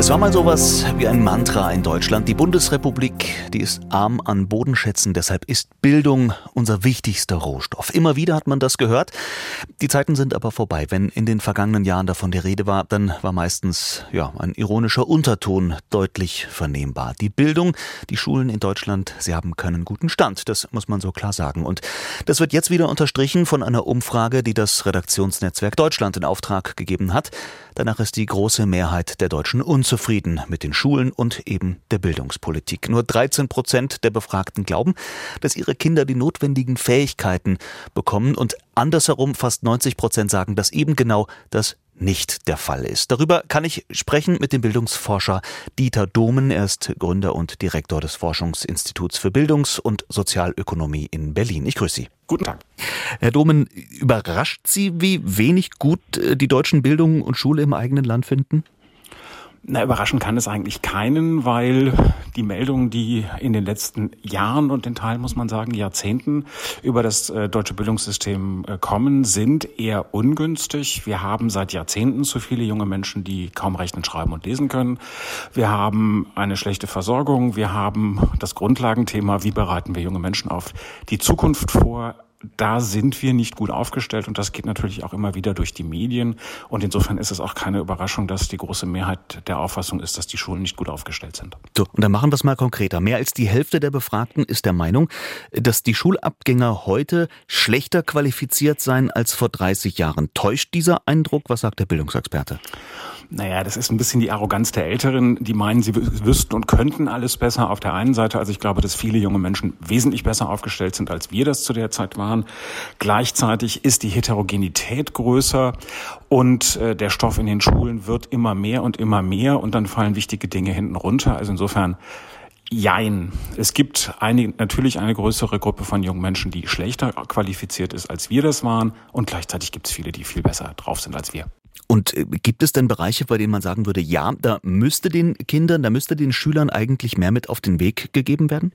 Es war mal sowas wie ein Mantra in Deutschland. Die Bundesrepublik, die ist arm an Bodenschätzen, deshalb ist Bildung unser wichtigster Rohstoff. Immer wieder hat man das gehört. Die Zeiten sind aber vorbei. Wenn in den vergangenen Jahren davon die Rede war, dann war meistens ja, ein ironischer Unterton deutlich vernehmbar. Die Bildung, die Schulen in Deutschland, sie haben keinen guten Stand. Das muss man so klar sagen. Und das wird jetzt wieder unterstrichen von einer Umfrage, die das Redaktionsnetzwerk Deutschland in Auftrag gegeben hat. Danach ist die große Mehrheit der Deutschen unzufrieden mit den Schulen und eben der Bildungspolitik. Nur 13 Prozent der Befragten glauben, dass ihre Kinder die notwendigen Fähigkeiten bekommen und andersherum fast 90 Prozent sagen, dass eben genau das nicht der Fall ist. Darüber kann ich sprechen mit dem Bildungsforscher Dieter Domen. Er ist Gründer und Direktor des Forschungsinstituts für Bildungs- und Sozialökonomie in Berlin. Ich grüße Sie. Guten Tag. Herr Domen, überrascht Sie, wie wenig gut äh, die deutschen Bildung und Schule im eigenen Land finden? Na, überraschen kann es eigentlich keinen, weil die Meldungen, die in den letzten Jahren und in Teilen, muss man sagen, Jahrzehnten über das äh, deutsche Bildungssystem äh, kommen, sind eher ungünstig. Wir haben seit Jahrzehnten zu viele junge Menschen, die kaum rechnen, schreiben und lesen können. Wir haben eine schlechte Versorgung. Wir haben das Grundlagenthema, wie bereiten wir junge Menschen auf die Zukunft vor da sind wir nicht gut aufgestellt und das geht natürlich auch immer wieder durch die Medien. Und insofern ist es auch keine Überraschung, dass die große Mehrheit der Auffassung ist, dass die Schulen nicht gut aufgestellt sind. So, und dann machen wir es mal konkreter. Mehr als die Hälfte der Befragten ist der Meinung, dass die Schulabgänger heute schlechter qualifiziert seien als vor 30 Jahren. Täuscht dieser Eindruck? Was sagt der Bildungsexperte? Naja, das ist ein bisschen die Arroganz der Älteren, die meinen, sie wüssten und könnten alles besser auf der einen Seite. Also ich glaube, dass viele junge Menschen wesentlich besser aufgestellt sind, als wir das zu der Zeit waren. Gleichzeitig ist die Heterogenität größer und äh, der Stoff in den Schulen wird immer mehr und immer mehr und dann fallen wichtige Dinge hinten runter. Also insofern Jein. Es gibt eine, natürlich eine größere Gruppe von jungen Menschen, die schlechter qualifiziert ist, als wir das waren. Und gleichzeitig gibt es viele, die viel besser drauf sind als wir. Und äh, gibt es denn Bereiche, bei denen man sagen würde, ja, da müsste den Kindern, da müsste den Schülern eigentlich mehr mit auf den Weg gegeben werden?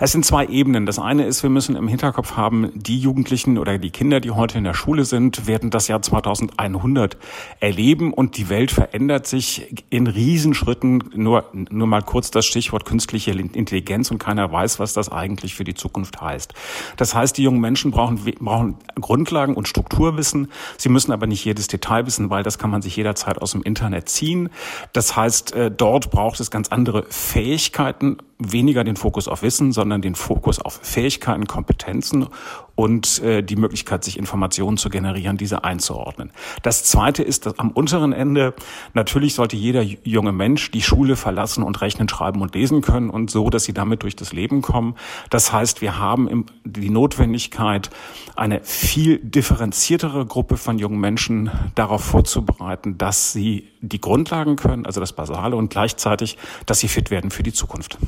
Es sind zwei Ebenen. Das eine ist, wir müssen im Hinterkopf haben, die Jugendlichen oder die Kinder, die heute in der Schule sind, werden das Jahr 2100 erleben und die Welt verändert sich in Riesenschritten. Nur, nur mal kurz das Stichwort künstliche Intelligenz und keiner weiß, was das eigentlich für die Zukunft heißt. Das heißt, die jungen Menschen brauchen, brauchen Grundlagen und Strukturwissen. Sie müssen aber nicht jedes Detail wissen, weil das kann man sich jederzeit aus dem Internet ziehen. Das heißt, äh, dort braucht es ganz andere Fähigkeiten, weniger den Fokus auf Wissen, sondern den Fokus auf Fähigkeiten, Kompetenzen und äh, die Möglichkeit, sich Informationen zu generieren, diese einzuordnen. Das Zweite ist, dass am unteren Ende natürlich sollte jeder junge Mensch die Schule verlassen und rechnen, schreiben und lesen können und so, dass sie damit durch das Leben kommen. Das heißt, wir haben die Notwendigkeit, eine viel differenziertere Gruppe von jungen Menschen darauf vorzubereiten, dass sie die Grundlagen können, also das Basale und gleichzeitig, dass sie fit werden für die Zukunft.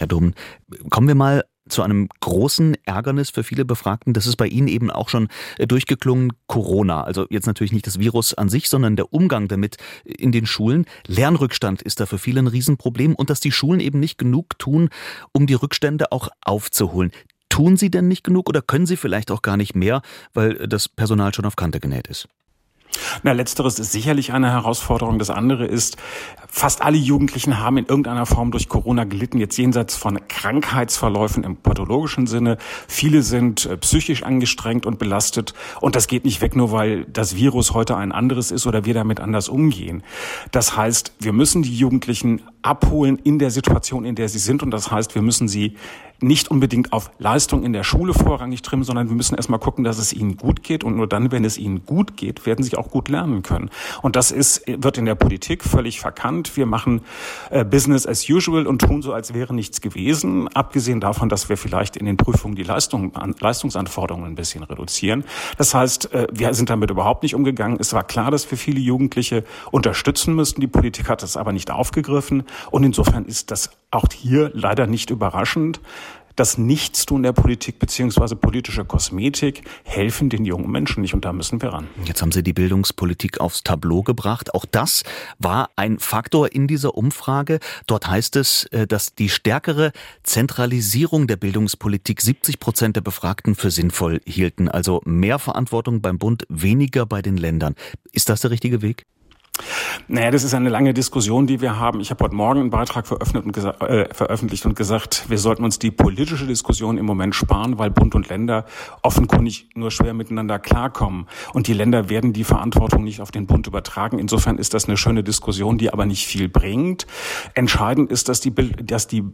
Herr Dom, kommen wir mal zu einem großen Ärgernis für viele Befragten. Das ist bei Ihnen eben auch schon äh, durchgeklungen, Corona. Also jetzt natürlich nicht das Virus an sich, sondern der Umgang damit in den Schulen. Lernrückstand ist da für viele ein Riesenproblem und dass die Schulen eben nicht genug tun, um die Rückstände auch aufzuholen. Tun sie denn nicht genug oder können sie vielleicht auch gar nicht mehr, weil das Personal schon auf Kante genäht ist? Na, letzteres ist sicherlich eine Herausforderung. Das andere ist, fast alle Jugendlichen haben in irgendeiner Form durch Corona gelitten, jetzt jenseits von Krankheitsverläufen im pathologischen Sinne. Viele sind äh, psychisch angestrengt und belastet. Und das geht nicht weg, nur weil das Virus heute ein anderes ist oder wir damit anders umgehen. Das heißt, wir müssen die Jugendlichen abholen in der Situation, in der sie sind. Und das heißt, wir müssen sie nicht unbedingt auf Leistung in der Schule vorrangig trimmen, sondern wir müssen erstmal gucken, dass es ihnen gut geht. Und nur dann, wenn es ihnen gut geht, werden sie auch gut lernen können. Und das ist, wird in der Politik völlig verkannt. Wir machen äh, Business as usual und tun so, als wäre nichts gewesen. Abgesehen davon, dass wir vielleicht in den Prüfungen die Leistung, an, Leistungsanforderungen ein bisschen reduzieren. Das heißt, äh, wir sind damit überhaupt nicht umgegangen. Es war klar, dass wir viele Jugendliche unterstützen müssten. Die Politik hat das aber nicht aufgegriffen. Und insofern ist das auch hier leider nicht überraschend. das Nichtstun der Politik beziehungsweise politische Kosmetik helfen den jungen Menschen nicht und da müssen wir ran. Jetzt haben Sie die Bildungspolitik aufs Tableau gebracht. Auch das war ein Faktor in dieser Umfrage. Dort heißt es, äh, dass die stärkere Zentralisierung der Bildungspolitik 70 Prozent der Befragten für sinnvoll hielten. Also mehr Verantwortung beim Bund, weniger bei den Ländern. Ist das der richtige Weg? Naja, das ist eine lange Diskussion, die wir haben. Ich habe heute Morgen einen Beitrag veröffentlicht und, gesagt, äh, veröffentlicht und gesagt, wir sollten uns die politische Diskussion im Moment sparen, weil Bund und Länder offenkundig nur schwer miteinander klarkommen. Und die Länder werden die Verantwortung nicht auf den Bund übertragen. Insofern ist das eine schöne Diskussion, die aber nicht viel bringt. Entscheidend ist, dass die, dass die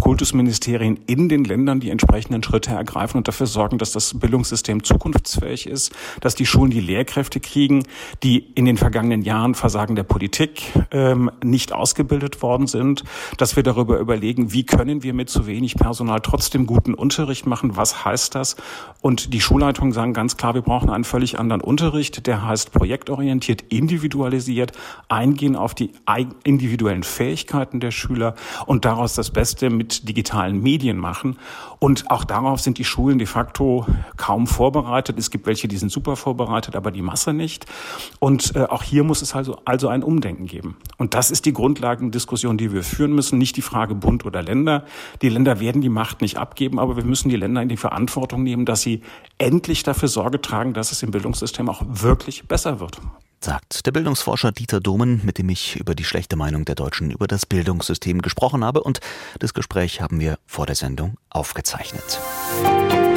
Kultusministerien in den Ländern die entsprechenden Schritte ergreifen und dafür sorgen, dass das Bildungssystem zukunftsfähig ist, dass die Schulen die Lehrkräfte kriegen, die in den vergangenen Jahren Versagen der Politik ähm, nicht ausgebildet worden sind, dass wir darüber überlegen, wie können wir mit zu wenig Personal trotzdem guten Unterricht machen, was heißt das? Und die Schulleitungen sagen ganz klar, wir brauchen einen völlig anderen Unterricht, der heißt projektorientiert, individualisiert, eingehen auf die individuellen Fähigkeiten der Schüler und daraus das Beste mit digitalen Medien machen. Und auch darauf sind die Schulen de facto kaum vorbereitet. Es gibt welche, die sind super vorbereitet, aber die Masse nicht. Und äh, auch hier muss es also, also ein Umdenken geben. Und das ist die Grundlagendiskussion, die wir führen müssen. Nicht die Frage Bund oder Länder. Die Länder werden die Macht nicht abgeben, aber wir müssen die Länder in die Verantwortung nehmen, dass sie endlich dafür Sorge tragen, dass es im Bildungssystem auch wirklich besser wird sagt der Bildungsforscher Dieter Domen, mit dem ich über die schlechte Meinung der Deutschen über das Bildungssystem gesprochen habe und das Gespräch haben wir vor der Sendung aufgezeichnet. Musik